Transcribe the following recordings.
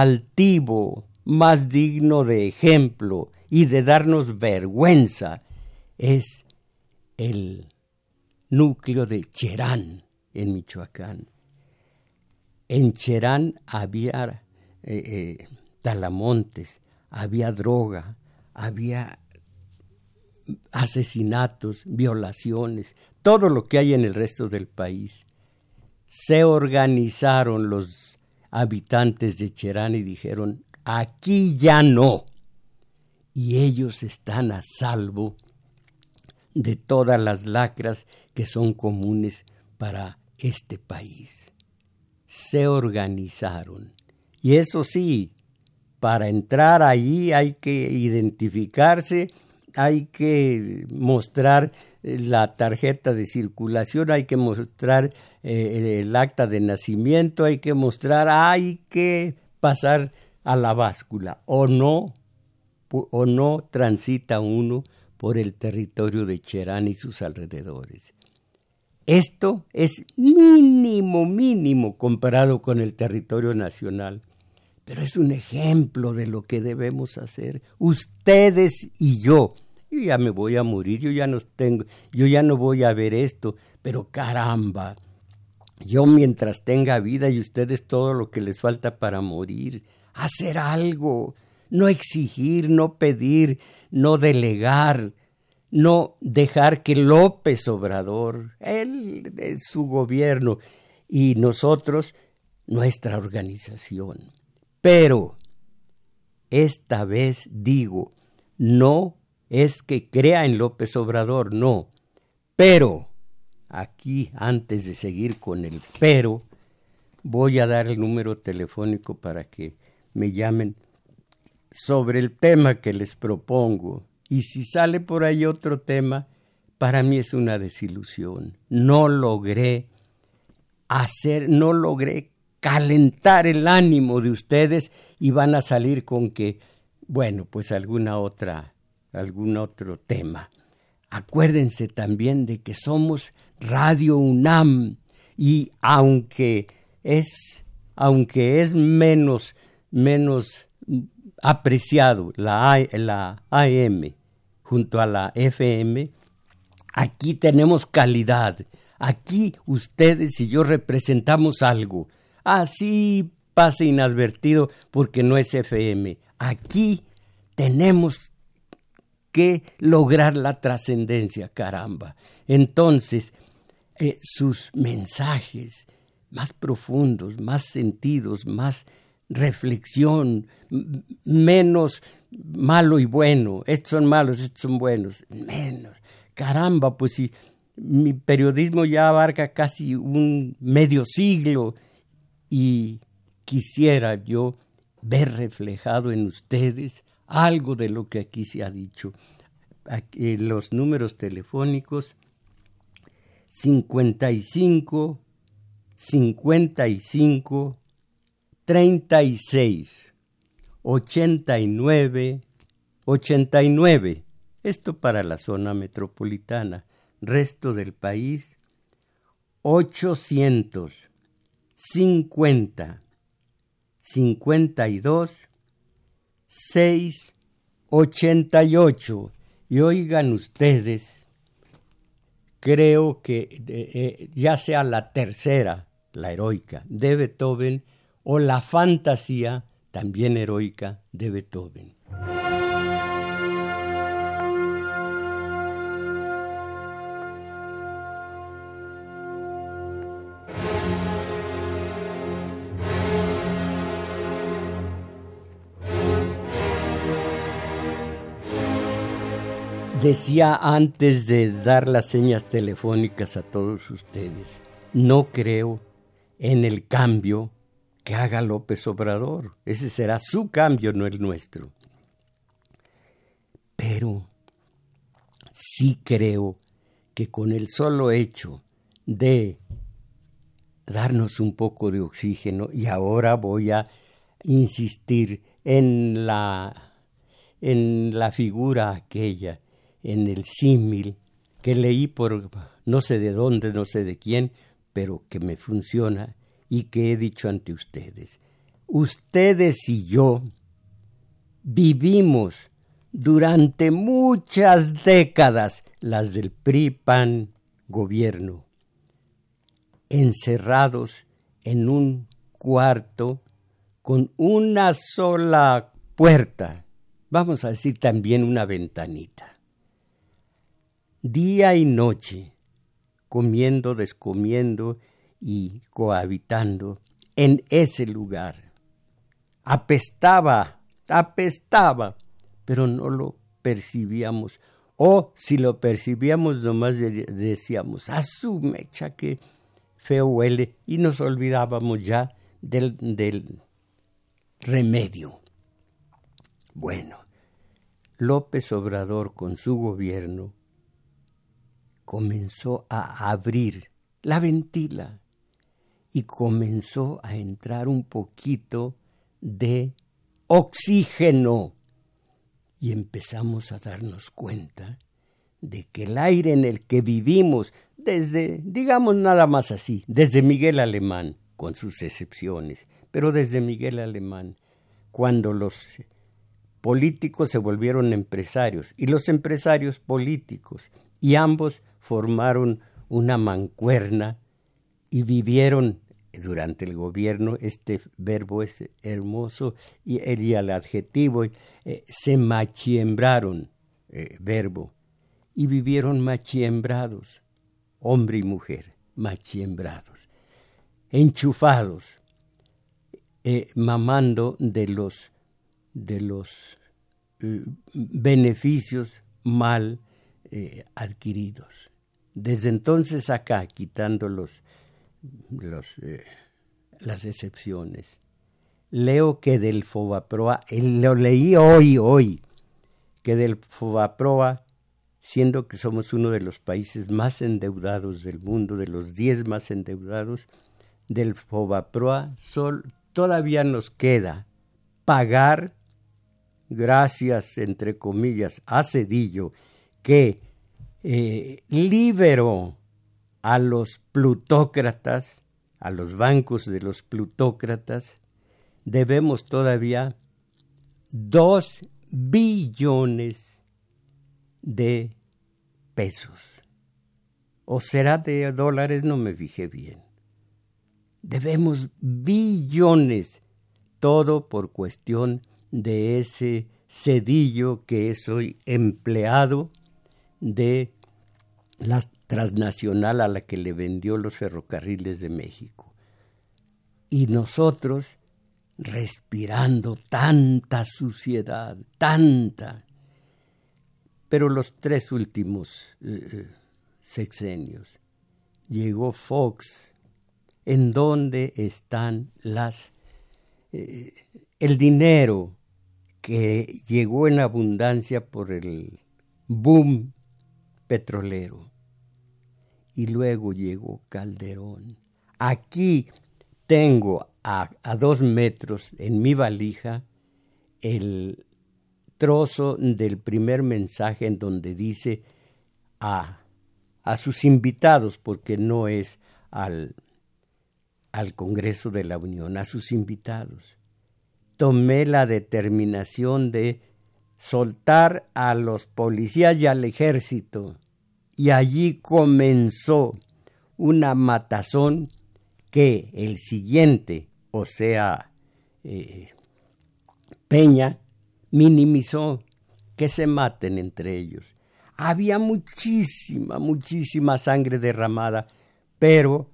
altivo, más digno de ejemplo y de darnos vergüenza es el núcleo de Cherán en Michoacán. En Cherán había eh, eh, talamontes, había droga, había asesinatos, violaciones, todo lo que hay en el resto del país. Se organizaron los habitantes de Cherán y dijeron, aquí ya no. Y ellos están a salvo de todas las lacras que son comunes para este país. Se organizaron. Y eso sí, para entrar allí hay que identificarse, hay que mostrar la tarjeta de circulación, hay que mostrar eh, el acta de nacimiento, hay que mostrar, hay que pasar a la báscula o no o no transita uno por el territorio de Cherán y sus alrededores. Esto es mínimo, mínimo comparado con el territorio nacional, pero es un ejemplo de lo que debemos hacer, ustedes y yo. Yo ya me voy a morir, yo ya no tengo, yo ya no voy a ver esto, pero caramba, yo mientras tenga vida y ustedes todo lo que les falta para morir, hacer algo, no exigir, no pedir, no delegar, no dejar que López Obrador, él, su gobierno y nosotros, nuestra organización. Pero esta vez digo, no es que crea en López Obrador, no. Pero, aquí, antes de seguir con el pero, voy a dar el número telefónico para que me llamen sobre el tema que les propongo. Y si sale por ahí otro tema, para mí es una desilusión. No logré hacer, no logré calentar el ánimo de ustedes y van a salir con que, bueno, pues alguna otra, algún otro tema. Acuérdense también de que somos Radio UNAM y aunque es, aunque es menos menos apreciado la, la AM junto a la FM, aquí tenemos calidad. Aquí ustedes y yo representamos algo. Así pasa inadvertido porque no es FM. Aquí tenemos que lograr la trascendencia, caramba. Entonces, eh, sus mensajes más profundos, más sentidos, más reflexión, menos malo y bueno, estos son malos, estos son buenos, menos. Caramba, pues si mi periodismo ya abarca casi un medio siglo y quisiera yo ver reflejado en ustedes algo de lo que aquí se ha dicho. Aquí, los números telefónicos 55 55 36 89 89. Esto para la zona metropolitana. Resto del país 800 50 52 6 88. Y oigan ustedes, creo que eh, eh, ya sea la tercera, la heroica, de Beethoven, o la fantasía, también heroica, de Beethoven. Decía antes de dar las señas telefónicas a todos ustedes, no creo en el cambio que haga López Obrador. Ese será su cambio, no el nuestro. Pero sí creo que con el solo hecho de darnos un poco de oxígeno, y ahora voy a insistir en la, en la figura aquella, en el símil que leí por no sé de dónde, no sé de quién, pero que me funciona y que he dicho ante ustedes. ustedes y yo vivimos durante muchas décadas las del PRI-PAN gobierno, encerrados en un cuarto con una sola puerta, vamos a decir también una ventanita. Día y noche, comiendo, descomiendo y cohabitando en ese lugar. Apestaba, apestaba, pero no lo percibíamos. O si lo percibíamos, nomás decíamos, a su mecha que feo huele, y nos olvidábamos ya del, del remedio. Bueno, López Obrador con su gobierno comenzó a abrir la ventila y comenzó a entrar un poquito de oxígeno. Y empezamos a darnos cuenta de que el aire en el que vivimos, desde, digamos nada más así, desde Miguel Alemán, con sus excepciones, pero desde Miguel Alemán, cuando los políticos se volvieron empresarios y los empresarios políticos, y ambos formaron una mancuerna y vivieron durante el gobierno, este verbo es hermoso y, el adjetivo, eh, se machiembraron, eh, verbo, y vivieron machiembrados, hombre y mujer, machiembrados, enchufados, eh, mamando de los, de los beneficios mal adquiridos. Desde entonces acá, quitando los, los, las excepciones, leo que del Fobaproa, lo leí hoy, hoy, que del Fobaproa, siendo que somos uno de los países más endeudados del mundo, de los diez más endeudados, del Fobaproa sol, todavía nos queda pagar, gracias, entre comillas, a Cedillo, que eh, liberó a los plutócratas, a los bancos de los plutócratas, debemos todavía dos billones de pesos. ¿O será de dólares? No me fijé bien. Debemos billones, todo por cuestión de ese cedillo que es hoy empleado de la transnacional a la que le vendió los ferrocarriles de México. Y nosotros respirando tanta suciedad, tanta. Pero los tres últimos eh, eh, sexenios llegó Fox en dónde están las eh, el dinero que llegó en abundancia por el boom petrolero. Y luego llegó Calderón. Aquí tengo a, dos metros en mi valija el trozo del primer mensaje en donde dice a, a sus invitados, porque no es al, al Congreso de la Unión, a sus invitados. Tomé la determinación de soltar a los policías y al ejército y allí comenzó una matazón que el siguiente, o sea, eh, Peña, minimizó que se maten entre ellos. Había muchísima, muchísima sangre derramada, pero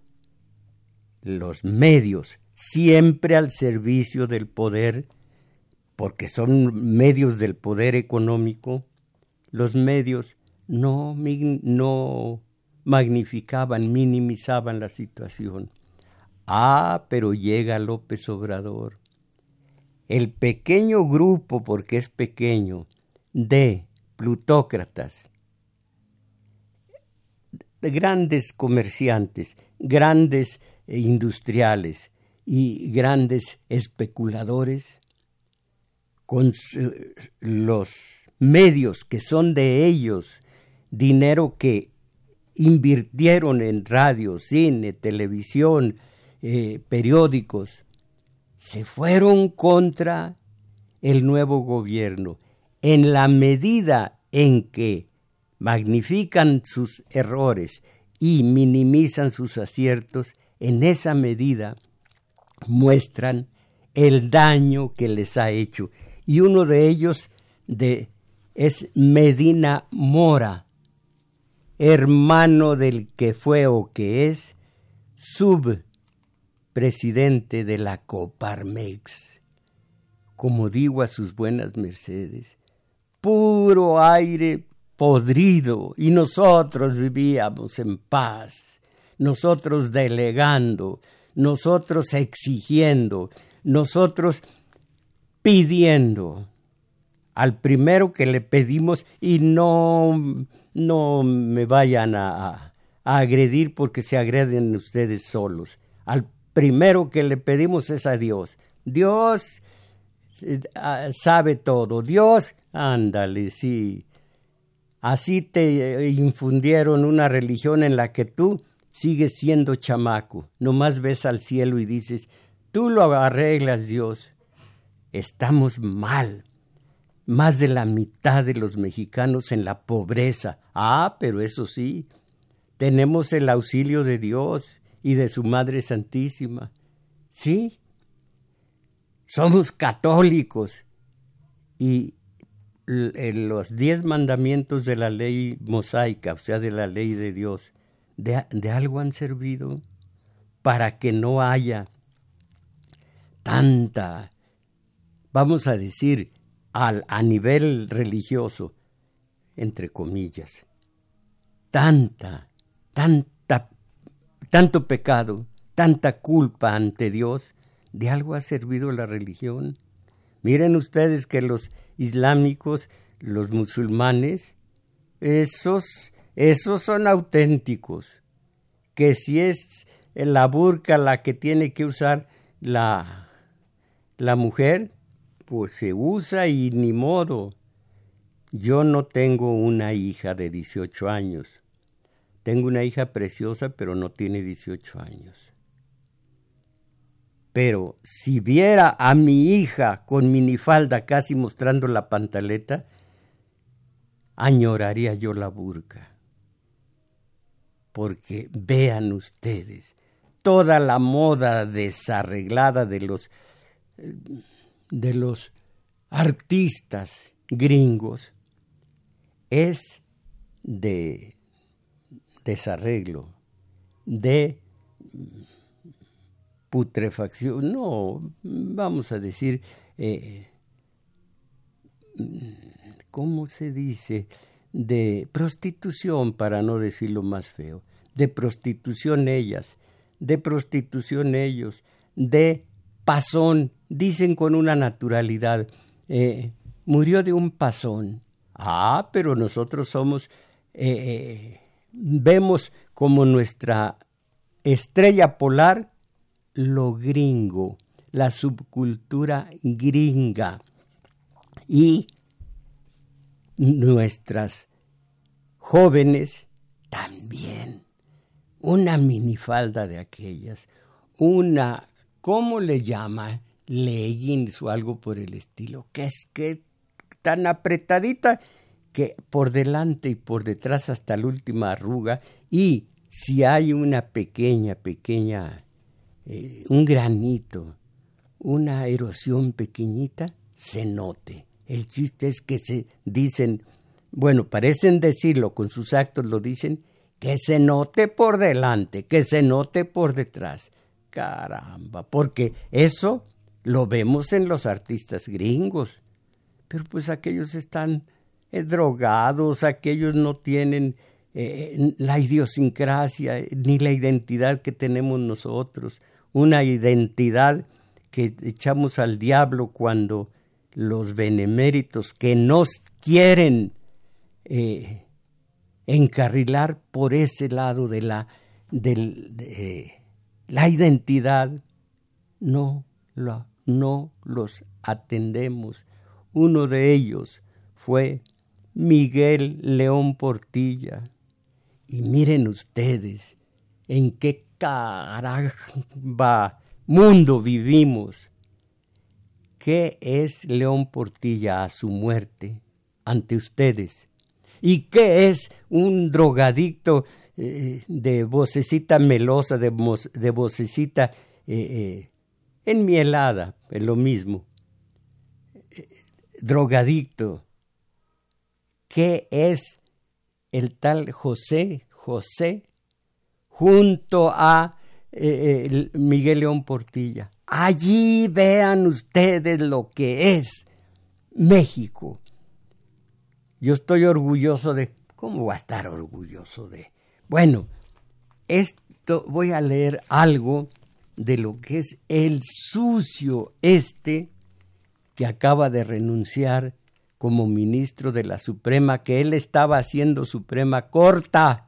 los medios siempre al servicio del poder, porque son medios del poder económico, los medios no, no magnificaban, minimizaban la situación. Ah, pero llega López Obrador. El pequeño grupo, porque es pequeño, de plutócratas, de grandes comerciantes, grandes e industriales y grandes especuladores, con los medios que son de ellos, dinero que invirtieron en radio, cine, televisión, eh, periódicos, se fueron contra el nuevo gobierno. En la medida en que magnifican sus errores y minimizan sus aciertos, en esa medida muestran el daño que les ha hecho. Y uno de ellos de, es Medina Mora, hermano del que fue o que es subpresidente de la Coparmex. Como digo a sus buenas mercedes, puro aire podrido y nosotros vivíamos en paz, nosotros delegando, nosotros exigiendo, nosotros pidiendo al primero que le pedimos y no, no me vayan a, a, agredir porque se agreden ustedes solos. Al primero que le pedimos es a Dios. Dios eh, ah, sabe todo. Dios, ándale, sí. Así te infundieron una religión en la que tú sigues siendo chamaco. Nomás ves al cielo y dices, tú lo arreglas, Dios. Estamos mal. Más de la mitad de los mexicanos en la pobreza. Ah, pero eso sí, tenemos el auxilio de Dios y de su Madre Santísima. Sí, somos católicos y los diez mandamientos de la ley mosaica, o sea, de la ley de Dios, de, de algo han servido para que no haya tanta, vamos a decir, al, a nivel religioso, entre comillas, tanta, tanta, tanto pecado, tanta culpa ante Dios, de algo ha servido la religión. Miren ustedes que los islámicos, los musulmanes, esos, esos son auténticos. Que si es la burka la que tiene que usar la, la mujer, pues se usa y ni modo. Yo no tengo una hija de 18 años. Tengo una hija preciosa, pero no tiene 18 años. Pero si viera a mi hija con minifalda casi mostrando la pantaleta, añoraría yo la burca. Porque vean ustedes, toda la moda desarreglada de los de los artistas gringos es de desarreglo, de putrefacción, no, vamos a decir, eh, ¿cómo se dice? De prostitución, para no decirlo más feo, de prostitución ellas, de prostitución ellos, de pasón, dicen con una naturalidad, eh, murió de un pasón. Ah, pero nosotros somos, eh, vemos como nuestra estrella polar lo gringo, la subcultura gringa y nuestras jóvenes también. Una minifalda de aquellas, una, ¿cómo le llama? Leggings o algo por el estilo, que es que tan apretadita que por delante y por detrás hasta la última arruga y si hay una pequeña, pequeña eh, un granito, una erosión pequeñita, se note. El chiste es que se dicen, bueno, parecen decirlo, con sus actos lo dicen, que se note por delante, que se note por detrás. Caramba, porque eso lo vemos en los artistas gringos, pero pues aquellos están eh, drogados, aquellos no tienen eh, la idiosincrasia ni la identidad que tenemos nosotros, una identidad que echamos al diablo cuando los beneméritos que nos quieren eh, encarrilar por ese lado de la, de, la identidad, no, no los atendemos. Uno de ellos fue Miguel León Portilla, y miren ustedes en qué caramba mundo vivimos. qué es León Portilla a su muerte ante ustedes y qué es un drogadicto eh, de vocecita melosa, de, de vocecita eh, eh, enmielada, es lo mismo. drogadicto. ¿Qué es el tal José, José, junto a Miguel León Portilla? Allí vean ustedes lo que es México. Yo estoy orgulloso de... ¿Cómo va a estar orgulloso de...? Bueno, esto voy a leer algo de lo que es el sucio este que acaba de renunciar como ministro de la Suprema, que él estaba haciendo Suprema corta,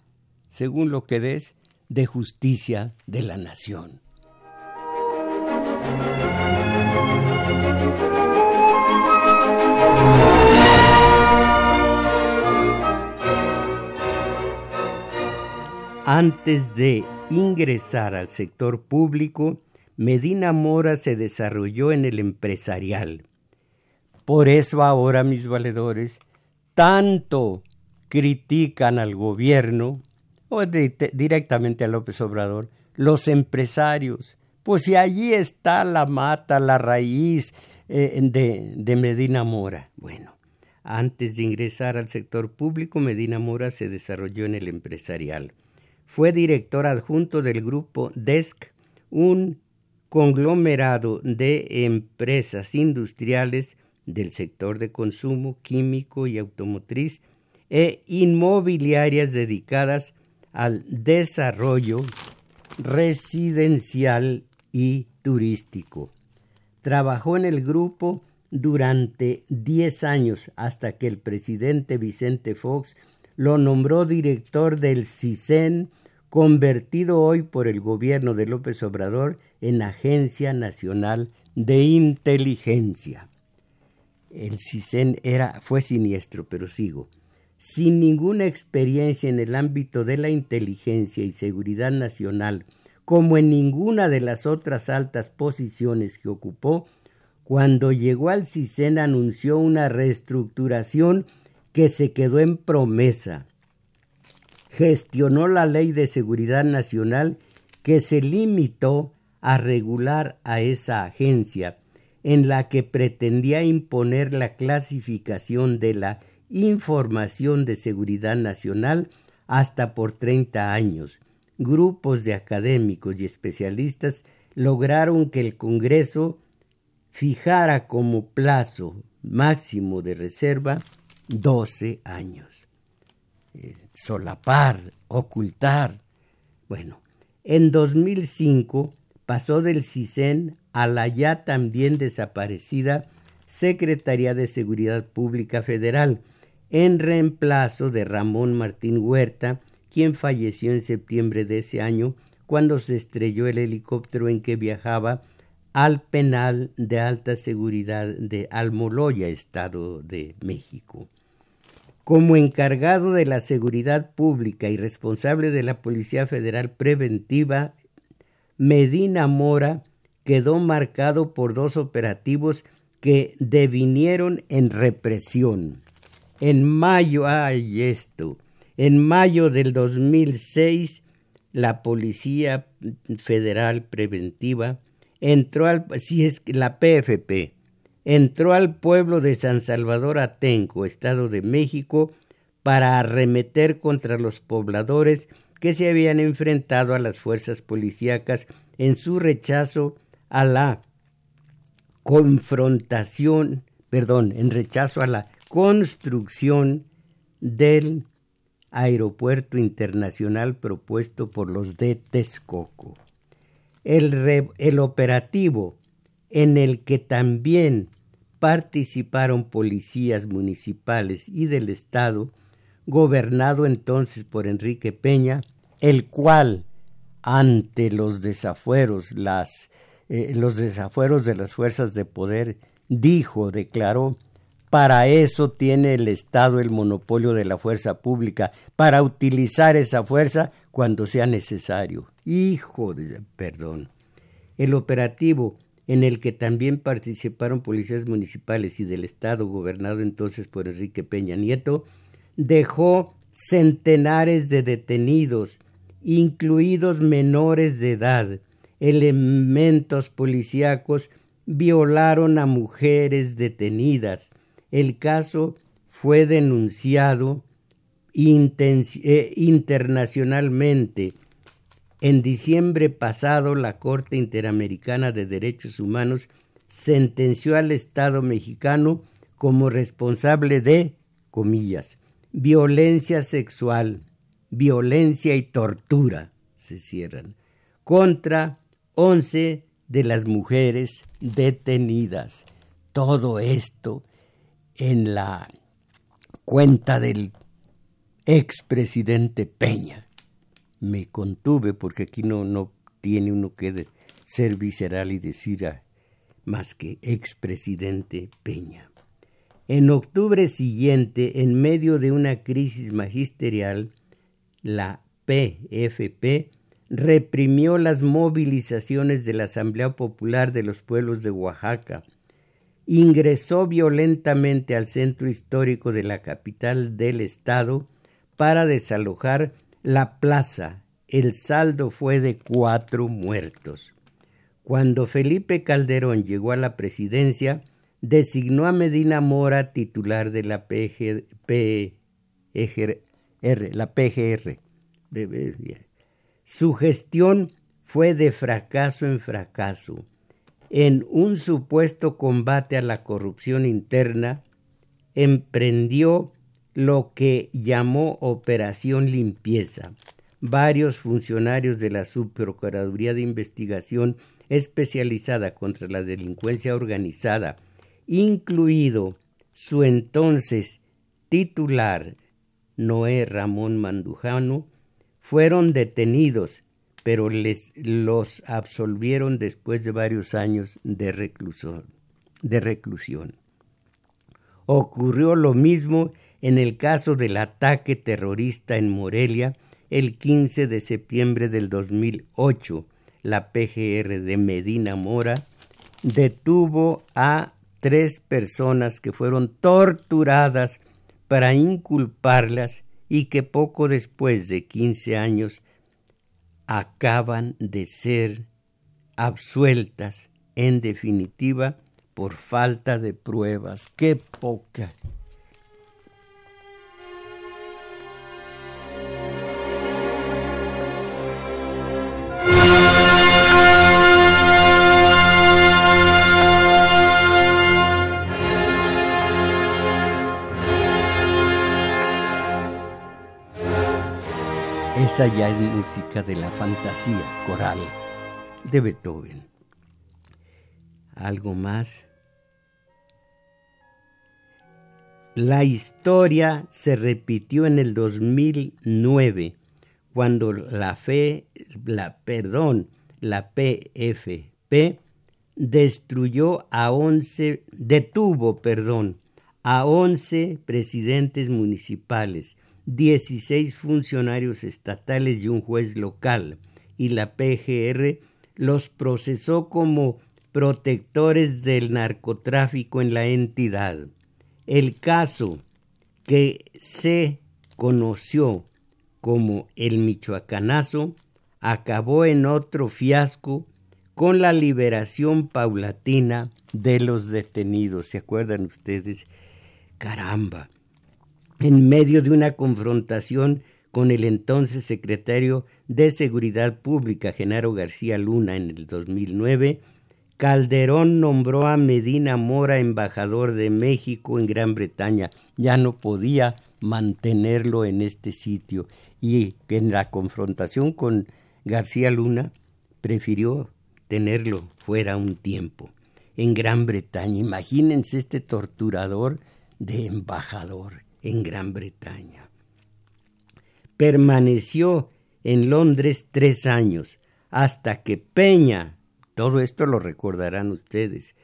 según lo que des, de justicia de la nación. Antes de ingresar al sector público, Medina Mora se desarrolló en el empresarial. Por eso ahora mis valedores tanto critican al gobierno o directamente a López Obrador, los empresarios, pues si allí está la mata, la raíz eh, de, de Medina Mora. Bueno, antes de ingresar al sector público, Medina Mora se desarrolló en el empresarial. Fue director adjunto del grupo DESC, un conglomerado de empresas industriales del sector de consumo químico y automotriz e inmobiliarias dedicadas al desarrollo residencial y turístico. Trabajó en el grupo durante 10 años hasta que el presidente Vicente Fox lo nombró director del CISEN convertido hoy por el gobierno de López Obrador en Agencia Nacional de Inteligencia. El CISEN era, fue siniestro, pero sigo. Sin ninguna experiencia en el ámbito de la inteligencia y seguridad nacional, como en ninguna de las otras altas posiciones que ocupó, cuando llegó al CISEN anunció una reestructuración que se quedó en promesa, gestionó la Ley de Seguridad Nacional que se limitó a regular a esa agencia, en la que pretendía imponer la clasificación de la información de seguridad nacional hasta por 30 años. Grupos de académicos y especialistas lograron que el Congreso fijara como plazo máximo de reserva 12 años. Eh, solapar, ocultar. Bueno, en 2005 pasó del CISEN a la ya también desaparecida Secretaría de Seguridad Pública Federal, en reemplazo de Ramón Martín Huerta, quien falleció en septiembre de ese año cuando se estrelló el helicóptero en que viajaba al penal de alta seguridad de Almoloya, Estado de México. Como encargado de la seguridad pública y responsable de la Policía Federal Preventiva, Medina Mora quedó marcado por dos operativos que devinieron en represión. En mayo, ay esto, en mayo del 2006, la Policía Federal Preventiva entró al, si es la PFP, entró al pueblo de San Salvador Atenco, Estado de México, para arremeter contra los pobladores que se habían enfrentado a las fuerzas policíacas en su rechazo a la confrontación, perdón, en rechazo a la construcción del aeropuerto internacional propuesto por los de Texcoco. El, el operativo en el que también participaron policías municipales y del Estado, gobernado entonces por Enrique Peña, el cual, ante los desafueros, las, eh, los desafueros de las fuerzas de poder, dijo, declaró, para eso tiene el Estado el monopolio de la fuerza pública, para utilizar esa fuerza cuando sea necesario. Hijo de... perdón. El operativo en el que también participaron policías municipales y del Estado, gobernado entonces por Enrique Peña Nieto, dejó centenares de detenidos, incluidos menores de edad. Elementos policíacos violaron a mujeres detenidas. El caso fue denunciado eh, internacionalmente. En diciembre pasado, la Corte Interamericana de Derechos Humanos sentenció al Estado mexicano como responsable de, comillas, violencia sexual, violencia y tortura, se cierran, contra once de las mujeres detenidas. Todo esto en la cuenta del expresidente Peña. Me contuve porque aquí no, no tiene uno que ser visceral y decir más que expresidente Peña. En octubre siguiente, en medio de una crisis magisterial, la PFP reprimió las movilizaciones de la Asamblea Popular de los Pueblos de Oaxaca, ingresó violentamente al centro histórico de la capital del estado para desalojar la plaza. El saldo fue de cuatro muertos. Cuando Felipe Calderón llegó a la presidencia, designó a Medina Mora titular de la PGR, la PGR. Su gestión fue de fracaso en fracaso. En un supuesto combate a la corrupción interna, emprendió lo que llamó Operación Limpieza. Varios funcionarios de la Subprocuraduría de Investigación especializada contra la delincuencia organizada, incluido su entonces titular Noé Ramón Mandujano, fueron detenidos, pero les, los absolvieron después de varios años de. De reclusión. Ocurrió lo mismo en el caso del ataque terrorista en Morelia el 15 de septiembre del 2008. La PGR de Medina Mora detuvo a tres personas que fueron torturadas para inculparlas y que poco después de 15 años acaban de ser absueltas en definitiva por falta de pruebas. ¡Qué poca! Esa ya es música de la fantasía coral de Beethoven. ¿Algo más? La historia se repitió en el 2009 cuando la fe, la perdón, la PFP destruyó a 11, detuvo, perdón, a 11 presidentes municipales 16 funcionarios estatales y un juez local, y la PGR los procesó como protectores del narcotráfico en la entidad. El caso que se conoció como el Michoacanazo acabó en otro fiasco con la liberación paulatina de los detenidos. ¿Se acuerdan ustedes? Caramba, en medio de una confrontación con el entonces secretario de Seguridad Pública, Genaro García Luna, en el 2009, Calderón nombró a Medina Mora embajador de México en Gran Bretaña. Ya no podía mantenerlo en este sitio y en la confrontación con García Luna prefirió tenerlo fuera un tiempo. En Gran Bretaña, imagínense este torturador de embajador en Gran Bretaña. Permaneció en Londres tres años, hasta que Peña, todo esto lo recordarán ustedes,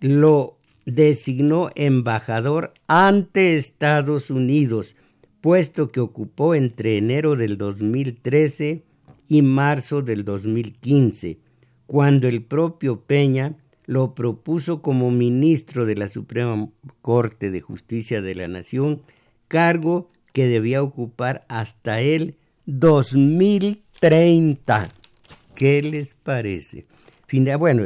lo designó embajador ante Estados Unidos, puesto que ocupó entre enero del 2013 y marzo del 2015, cuando el propio Peña lo propuso como ministro de la Suprema Corte de Justicia de la Nación, cargo que debía ocupar hasta el 2030. ¿Qué les parece? bueno,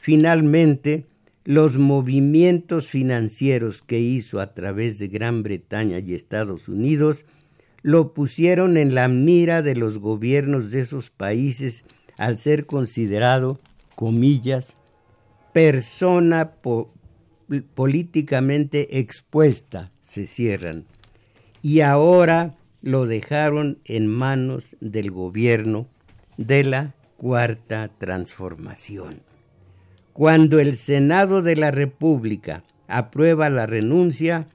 finalmente, los movimientos financieros que hizo a través de Gran Bretaña y Estados Unidos lo pusieron en la mira de los gobiernos de esos países al ser considerado, comillas, persona políticamente expuesta, se cierran. Y ahora lo dejaron en manos del gobierno de la cuarta transformación. Cuando el Senado de la República aprueba la renuncia,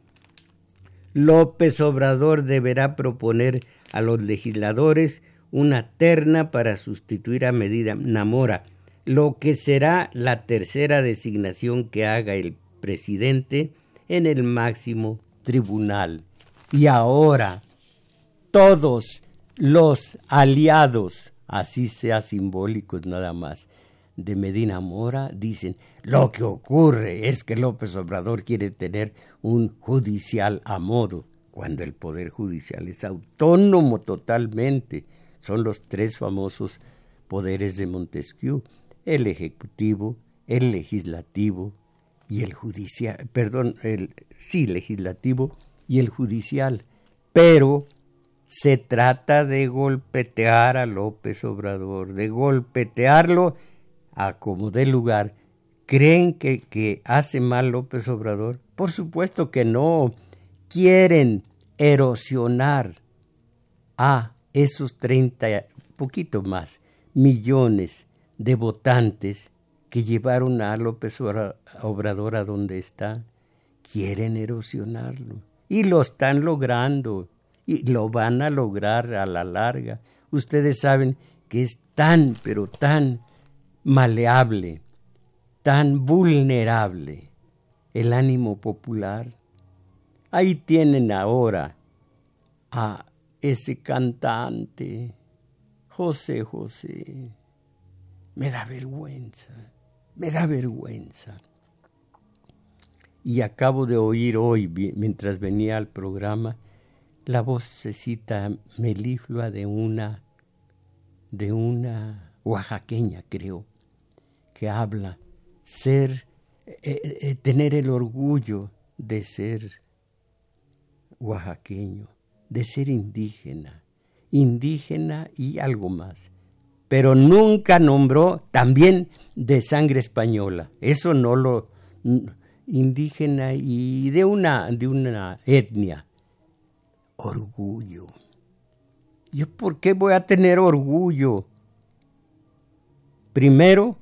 López Obrador deberá proponer a los legisladores una terna para sustituir a Medida Namora, lo que será la tercera designación que haga el presidente en el máximo tribunal. Y ahora todos los aliados, así sea simbólicos nada más, de Medina Mora dicen, lo que ocurre es que López Obrador quiere tener un judicial a modo, cuando el Poder Judicial es autónomo totalmente. Son los tres famosos poderes de Montesquieu, el Ejecutivo, el Legislativo y el Judicial, perdón, el, sí, Legislativo y el Judicial. Pero se trata de golpetear a López Obrador, de golpetearlo a como dé lugar. ¿Creen que, que hace mal López Obrador? Por supuesto que no. Quieren erosionar a esos 30, poquito más, millones de votantes que llevaron a López Obrador a donde está. Quieren erosionarlo. Y lo están logrando. Y lo van a lograr a la larga. Ustedes saben que es tan, pero tan maleable, tan vulnerable el ánimo popular. Ahí tienen ahora a ese cantante, José José. Me da vergüenza, me da vergüenza. Y acabo de oír hoy, mientras venía al programa, la vocecita meliflua de una, de una oaxaqueña, creo, que habla, ser, eh, eh, eh, tener el orgullo de ser oaxaqueño, de ser indígena, indígena y algo más. Pero nunca nombró también de sangre española. Eso no lo indígena y de una de una etnia. Orgullo. ¿Yo por qué voy a tener orgullo? Primero,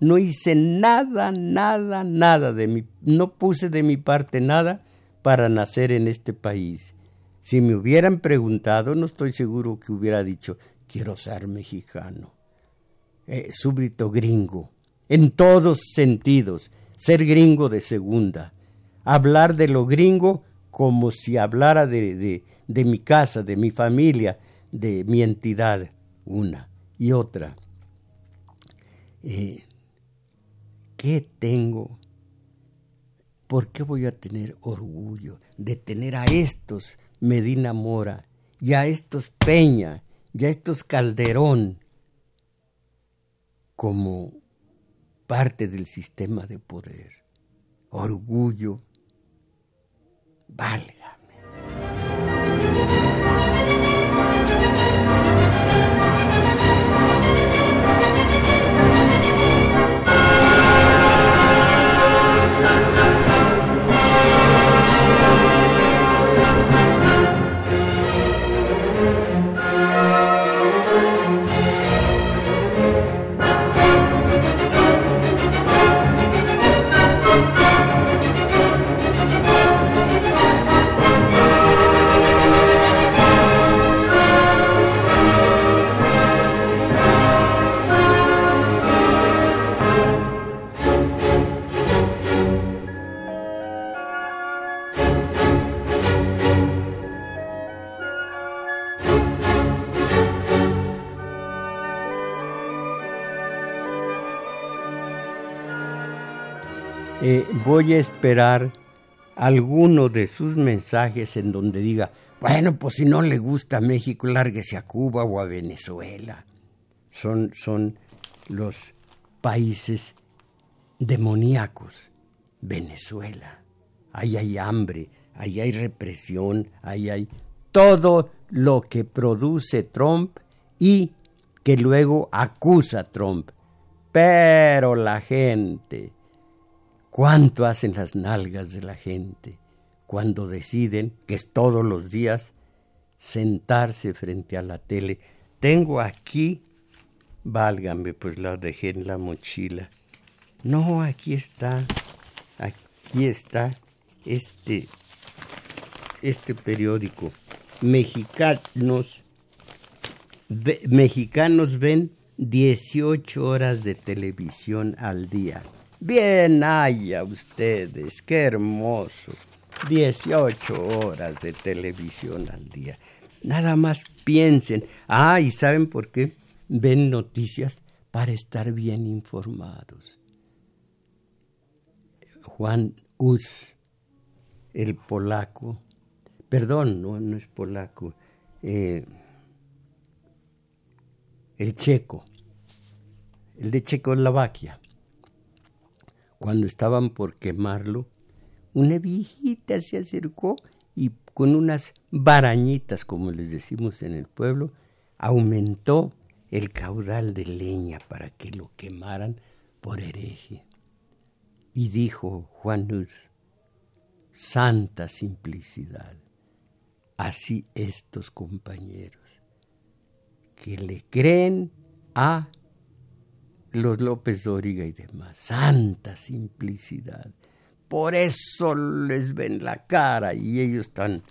no hice nada, nada, nada de mi, no puse de mi parte nada para nacer en este país. Si me hubieran preguntado, no estoy seguro que hubiera dicho, quiero ser mexicano, eh, súbdito gringo, en todos sentidos, ser gringo de segunda, hablar de lo gringo como si hablara de, de, de mi casa, de mi familia, de mi entidad, una y otra. Eh, ¿Qué tengo? ¿Por qué voy a tener orgullo de tener a estos Medina Mora y a estos Peña y a estos Calderón como parte del sistema de poder? Orgullo, válgame. Voy a esperar alguno de sus mensajes en donde diga, bueno, pues si no le gusta México, lárguese a Cuba o a Venezuela. Son, son los países demoníacos. Venezuela. Ahí hay hambre, ahí hay represión, ahí hay todo lo que produce Trump y que luego acusa a Trump. Pero la gente, ¿cuánto hacen las nalgas de la gente cuando deciden, que es todos los días, sentarse frente a la tele? Tengo aquí, válgame, pues la dejé en la mochila. No, aquí está, aquí está este, este periódico. Mexicanos, mexicanos ven 18 horas de televisión al día. Bien haya ustedes, qué hermoso. 18 horas de televisión al día. Nada más piensen. Ah, ¿y saben por qué? Ven noticias para estar bien informados. Juan Hus, el polaco, perdón, no, no es polaco, eh, el checo, el de Checoslovaquia. Cuando estaban por quemarlo, una viejita se acercó y con unas barañitas, como les decimos en el pueblo, aumentó el caudal de leña para que lo quemaran por hereje. Y dijo Juan Hus, santa simplicidad, así estos compañeros, que le creen a los López Dóriga y demás, santa simplicidad. Por eso les ven la cara y ellos están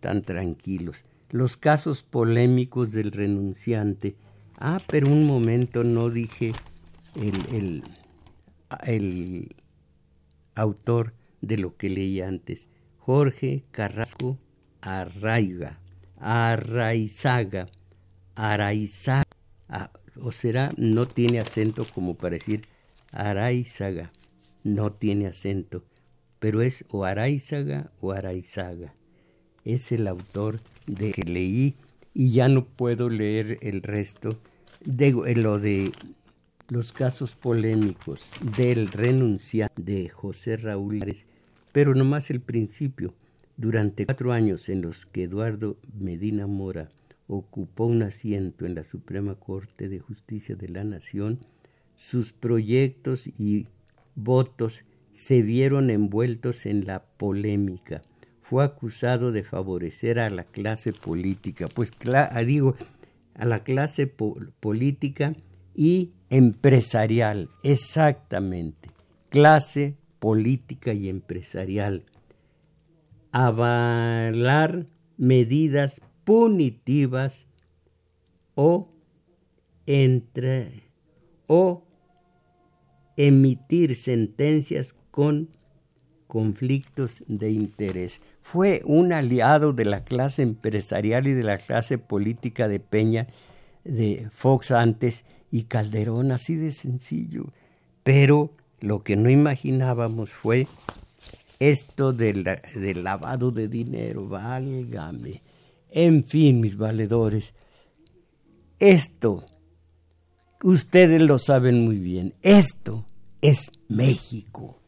tan tranquilos. Los casos polémicos del renunciante. Ah, pero un momento no dije el, el, el autor de lo que leí antes, Jorge Carrasco Arraiga, Arraizaga, Araizaga, ah, o será, no tiene acento como para decir Araizaga, no tiene acento, pero es o Araizaga o Araizaga. Es el autor de que leí y ya no puedo leer el resto de lo de los casos polémicos del renunciante de José Raúl pero nomás el principio. Durante cuatro años en los que Eduardo Medina Mora ocupó un asiento en la Suprema Corte de Justicia de la Nación, sus proyectos y votos se vieron envueltos en la polémica. Fue acusado de favorecer a la clase política, pues digo, a la clase política y empresarial, exactamente, clase política y empresarial. Avalar medidas punitivas o entre o emitir sentencias con conflictos de interés. Fue un aliado de la clase empresarial y de la clase política de Peña, de Fox antes y Calderón, así de sencillo. Pero lo que no imaginábamos fue esto del, del lavado de dinero, válgame. En fin, mis valedores, esto, ustedes lo saben muy bien, esto es México.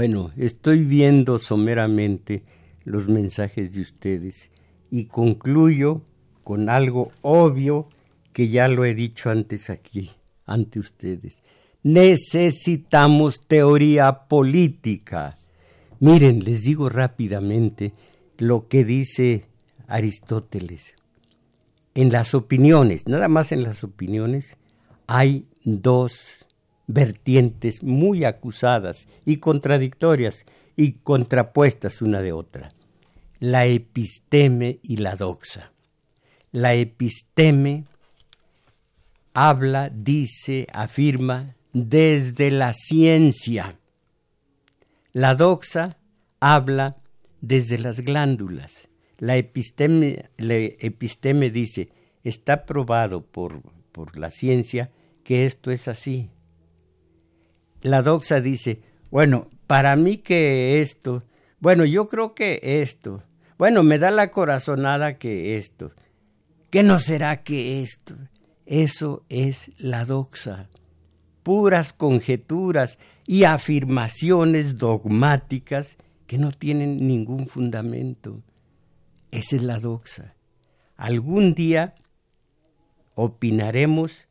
Bueno, estoy viendo someramente los mensajes de ustedes y concluyo con algo obvio que ya lo he dicho antes aquí, ante ustedes. Necesitamos teoría política. Miren, les digo rápidamente lo que dice Aristóteles. En las opiniones, nada más en las opiniones, hay dos vertientes muy acusadas y contradictorias y contrapuestas una de otra. La episteme y la doxa. La episteme habla, dice, afirma desde la ciencia. La doxa habla desde las glándulas. La episteme, episteme dice, está probado por, por la ciencia que esto es así. La doxa dice, bueno, para mí que esto, bueno, yo creo que esto, bueno, me da la corazonada que esto, ¿qué no será que esto? Eso es la doxa, puras conjeturas y afirmaciones dogmáticas que no tienen ningún fundamento. Esa es la doxa. Algún día opinaremos,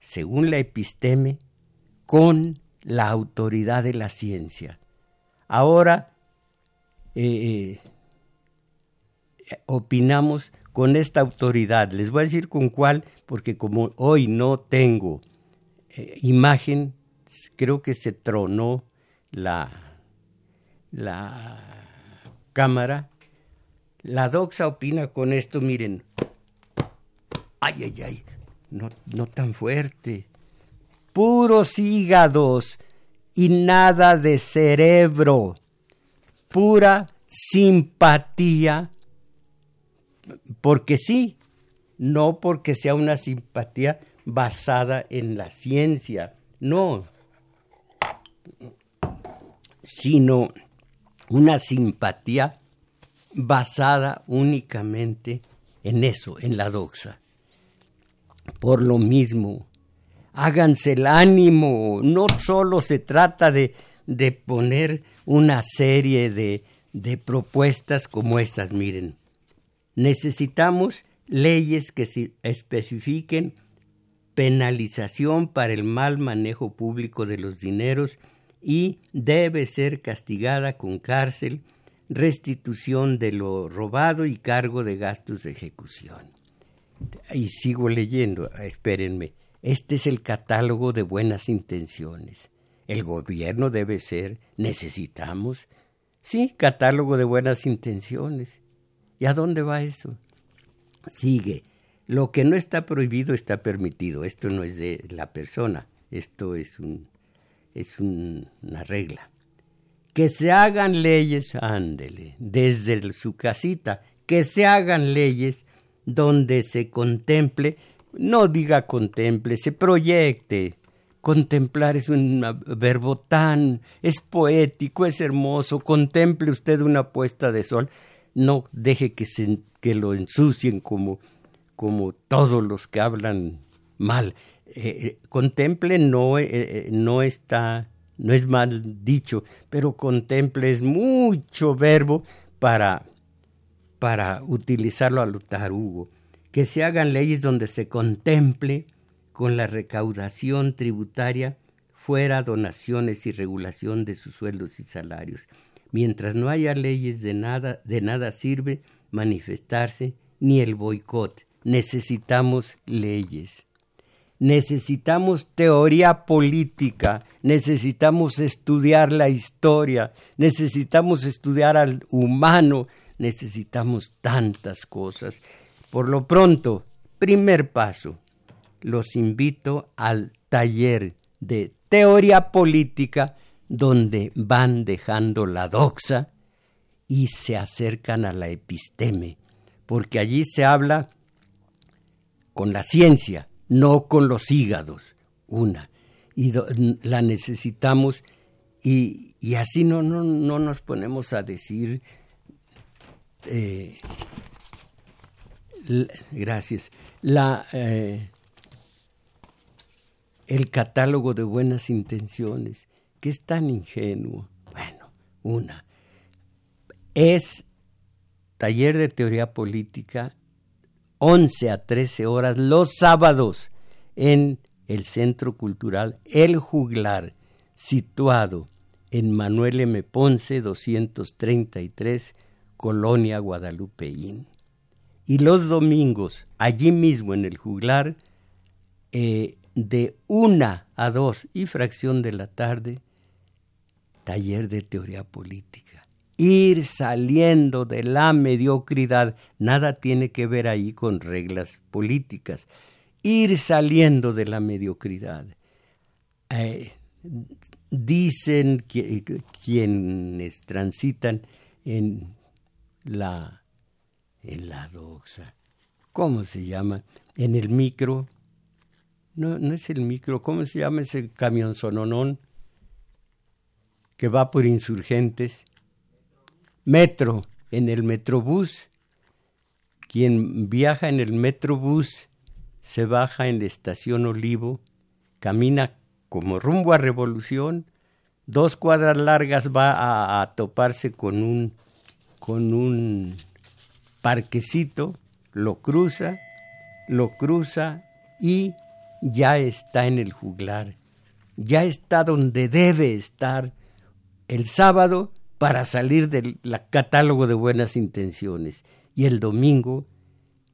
según la episteme, con la autoridad de la ciencia. Ahora eh, eh, opinamos con esta autoridad. Les voy a decir con cuál, porque como hoy no tengo eh, imagen, creo que se tronó la la cámara, la doxa opina con esto, miren, ay, ay, ay, no, no tan fuerte, puros hígados y nada de cerebro, pura simpatía, porque sí, no porque sea una simpatía basada en la ciencia, no, sino una simpatía basada únicamente en eso, en la doxa. Por lo mismo, háganse el ánimo, no solo se trata de, de poner una serie de, de propuestas como estas, miren, necesitamos leyes que especifiquen penalización para el mal manejo público de los dineros y debe ser castigada con cárcel, restitución de lo robado y cargo de gastos de ejecución. Y sigo leyendo, espérenme. Este es el catálogo de buenas intenciones. El gobierno debe ser, necesitamos, sí, catálogo de buenas intenciones. ¿Y a dónde va eso? Sigue. Lo que no está prohibido está permitido. Esto no es de la persona, esto es un es una regla. Que se hagan leyes, ándele, desde su casita, que se hagan leyes donde se contemple, no diga contemple, se proyecte. Contemplar es un verbo tan, es poético, es hermoso. Contemple usted una puesta de sol. No deje que, se, que lo ensucien como, como todos los que hablan mal. Eh, contemple no, eh, eh, no está, no es mal dicho, pero contemple es mucho verbo para, para utilizarlo a lo tarugo. Que se hagan leyes donde se contemple con la recaudación tributaria fuera donaciones y regulación de sus sueldos y salarios. Mientras no haya leyes de nada, de nada sirve manifestarse ni el boicot. Necesitamos leyes necesitamos teoría política, necesitamos estudiar la historia, necesitamos estudiar al humano, necesitamos tantas cosas. Por lo pronto, primer paso, los invito al taller de teoría política donde van dejando la doxa y se acercan a la episteme, porque allí se habla con la ciencia, no con los hígados, una. Y la necesitamos y, así no, no, no, nos ponemos a decir, eh, gracias, eh, el catálogo de buenas intenciones, que es tan ingenuo. una. Es taller de teoría política 11 a 13 horas los sábados en el Centro Cultural El Juglar, situado en Manuel M. Ponce 233, Colonia Guadalupeín. Y los domingos, allí mismo en el Juglar, eh, de una a dos y fracción de la tarde, taller de teoría política. Ir saliendo de la mediocridad, nada tiene que ver ahí con reglas políticas. Ir saliendo de la mediocridad. Eh, dicen que, quienes transitan en la, en la doxa, ¿cómo se llama? En el micro, no, no es el micro, ¿cómo se llama ese camión sononón que va por insurgentes? Metro, en el metrobús. Quien viaja en el metrobús se baja en la estación Olivo, camina como rumbo a Revolución, dos cuadras largas va a, toparse con un, con un parquecito, lo cruza, lo cruza y ya está en el juglar, ya está donde debe estar el sábado para salir del catálogo de buenas intenciones y el domingo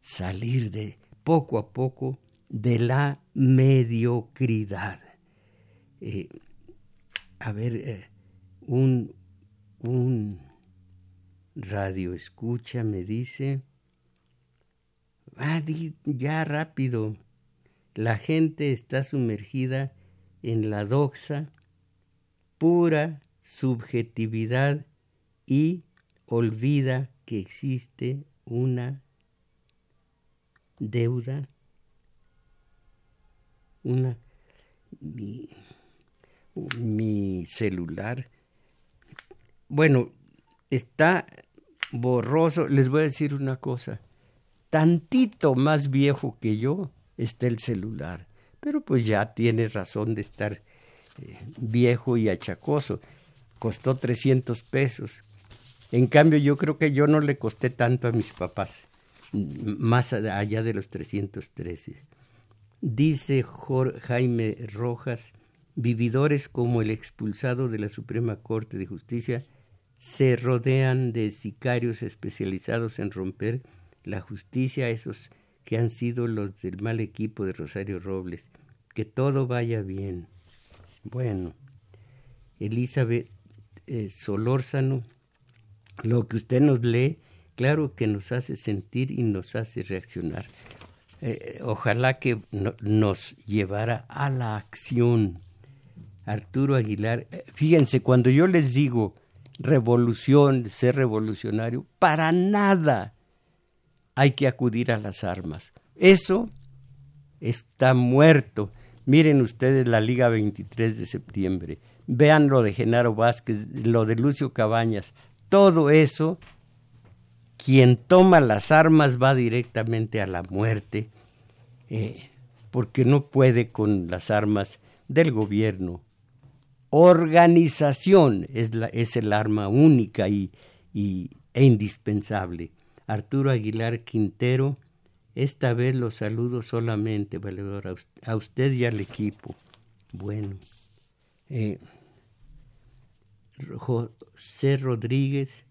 salir de poco a poco de la mediocridad. Eh, a ver, eh, un, un radio escucha me dice, ah, ya rápido, la gente está sumergida en la doxa, pura subjetividad y olvida que existe una deuda, una mi celular. Bueno, está borroso. Les voy a decir una cosa. Tantito más viejo que yo está el celular. Pero pues ya tiene razón de estar eh, viejo y achacoso. Costó 300 pesos. En cambio, yo creo que yo no le costé tanto a mis papás, más allá de los 313. Dice Jaime Rojas, vividores como el expulsado de la Suprema Corte de Justicia se rodean de sicarios especializados en romper la justicia, esos que han sido los del mal equipo de Rosario Robles. Que todo vaya bien. Bueno, Elizabeth eh, Solórzano, lo que usted nos lee, claro que nos hace sentir y nos hace reaccionar. Eh, ojalá que nos llevara a la acción Arturo Aguilar, eh, fíjense, cuando yo les digo revolución, ser revolucionario, para nada hay que acudir a las armas. Eso está muerto. Miren ustedes la Liga 23 de septiembre, vean lo de Genaro Vázquez, lo de Lucio Cabañas, todo eso, quien toma las armas va directamente a la muerte, eh, porque no puede con las armas del gobierno organización es, la, el arma única y, y, e indispensable. Arturo Aguilar Quintero, esta vez lo saludo solamente, valedor, a usted y al equipo. Bueno, eh, José Rodríguez,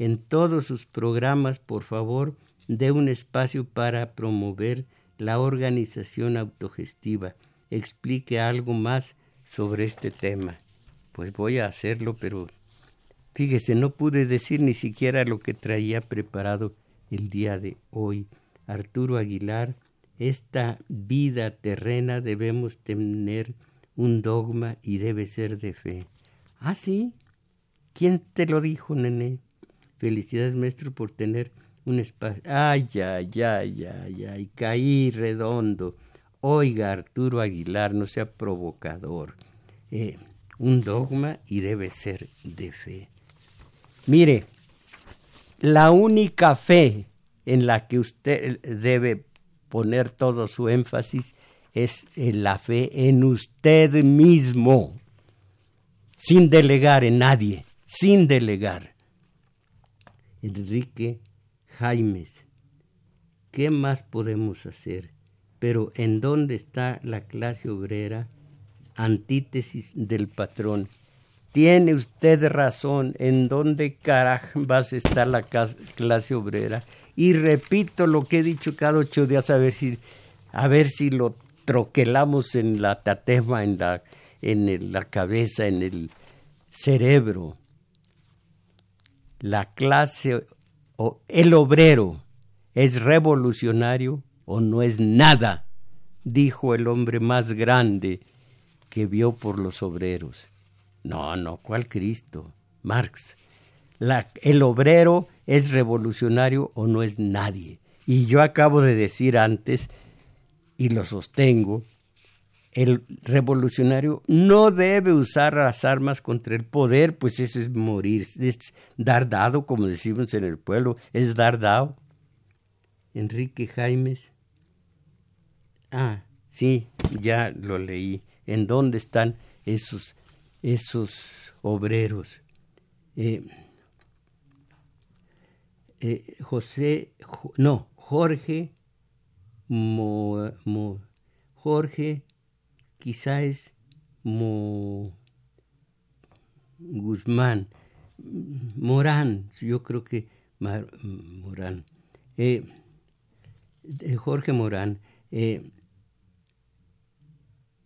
en todos sus programas, por favor, dé un espacio para promover la organización autogestiva. Explique algo más sobre este tema. Pues voy a hacerlo, pero fíjese, no pude decir ni siquiera lo que traía preparado el día de hoy. Arturo Aguilar, esta vida terrena debemos tener un dogma y debe ser de fe. Ah, sí. ¿Quién te lo dijo, nene? Felicidades, maestro, por tener un espacio. Ay, ay, ay, ay, ay, caí redondo. Oiga, Arturo Aguilar, no sea provocador. Eh, un dogma y debe ser de fe. Mire, la única fe en la que usted debe poner todo su énfasis es en la fe en usted mismo, sin delegar en nadie, sin delegar. Enrique Jaimes, ¿qué más podemos hacer? Pero ¿en dónde está la clase obrera? Antítesis del patrón. Tiene usted razón, ¿en dónde carambas está la clase obrera? Y repito lo que he dicho cada ocho días a ver si, a ver si lo troquelamos en la tatema, en la, en la cabeza, en el cerebro. La clase, o el obrero, es revolucionario o no es nada, dijo el hombre más grande que vio por los obreros. No, no, ¿cuál Cristo? Marx. El obrero es revolucionario o no es nadie. Y yo acabo de decir antes, y lo sostengo, el revolucionario no debe usar las armas contra el poder, pues eso es morir, es dar dado, como decimos en el pueblo, es dar dado. Enrique Jaimes. Ah, sí, ya lo leí. ¿En dónde están esos, esos obreros? Eh, eh, José, no, Jorge, Mo, Jorge quizás es Mo, Guzmán, Morán, yo creo que Morán, eh, Jorge Morán, eh,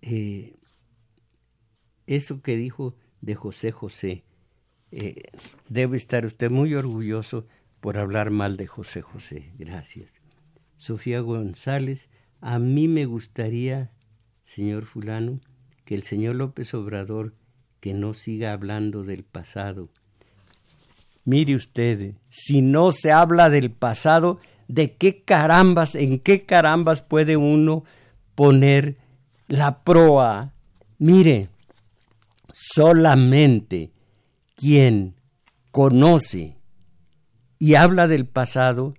eh, eso que dijo de José José, debe estar usted muy orgulloso por hablar mal de José José. Gracias. Sofía González, a mí me gustaría señor fulano, que el señor López Obrador que no siga hablando del pasado. Mire usted, si no se habla del pasado, ¿de qué carambas, en qué carambas puede uno poner la proa? Mire, solamente quien conoce y habla del pasado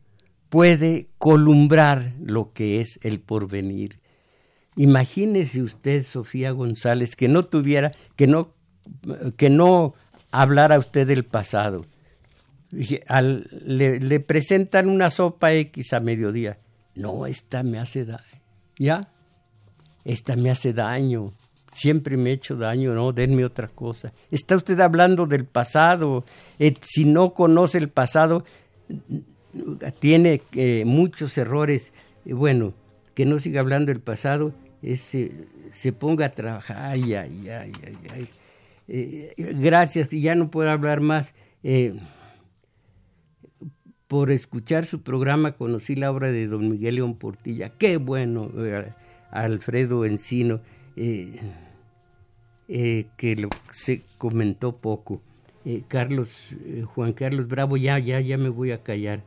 puede columbrar lo que es el porvenir. Imagínese usted, Sofía González, que no tuviera, que no, que no hablara usted del pasado. le, le, presentan una sopa X a mediodía. No, esta me hace daño. ¿Ya? Esta me hace daño. Siempre me he hecho daño, no, denme otra cosa. Está usted hablando del pasado. Eh, si no conoce el pasado, tiene eh, muchos errores. bueno, que no siga hablando del pasado se ponga a trabajar. Ay, ay, ay, ay, ay. Eh, gracias, ya no puedo hablar más. Eh, por escuchar su programa conocí la obra de don Miguel León Portilla. Qué bueno, eh, Alfredo Encino, que lo, se comentó poco. Carlos, Juan Carlos Bravo, ya, ya, ya me voy a callar.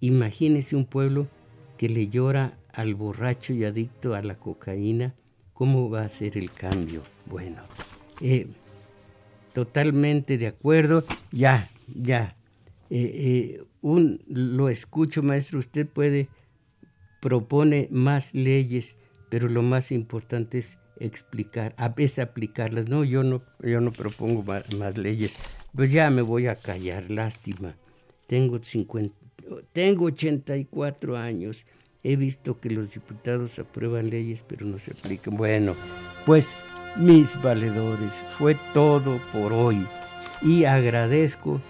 imagínese un pueblo que le llora al borracho y adicto a la cocaína, ¿cómo va a ser el cambio? Bueno, eh, totalmente de acuerdo, ya, ya. Eh, eh, un, lo escucho, maestro, usted puede, propone más leyes, pero lo más importante es explicar, a veces aplicarlas. No, yo no, yo no propongo más, leyes. Pues ya me voy a callar, lástima. Tengo 50, tengo 84 años He visto que los diputados aprueban leyes pero no se aplican. Bueno, pues mis valedores, fue todo por hoy. Y agradezco,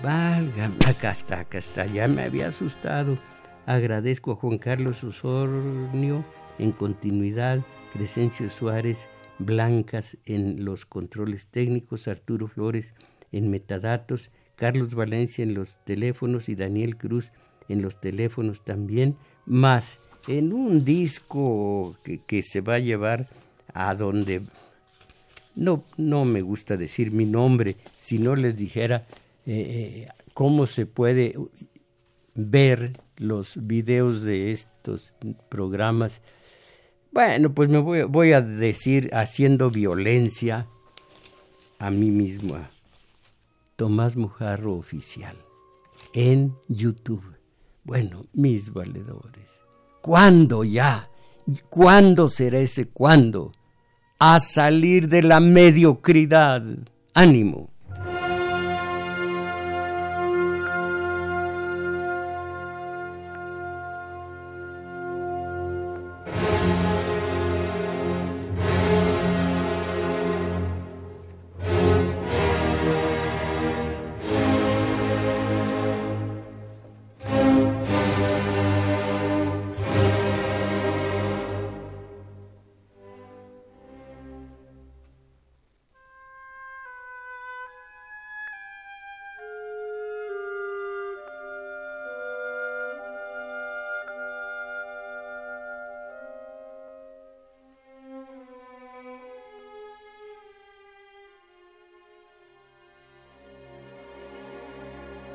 valga, acá está, acá está, ya me había asustado. Agradezco a Juan Carlos Osornio en continuidad, Crescencio Suárez Blancas en los controles técnicos, Arturo Flores en metadatos, Carlos Valencia en los teléfonos y Daniel Cruz en los teléfonos también más en un disco que, se va a llevar a donde no, no me gusta decir mi nombre, si no les dijera eh, eh, cómo se puede ver los videos de estos programas. Bueno, pues me voy, a decir haciendo violencia a mí mismo. Tomás Mujarro Oficial en YouTube. Bueno, mis valedores, ¿cuándo ya? ¿Cuándo será ese cuándo? A salir de la mediocridad. Ánimo.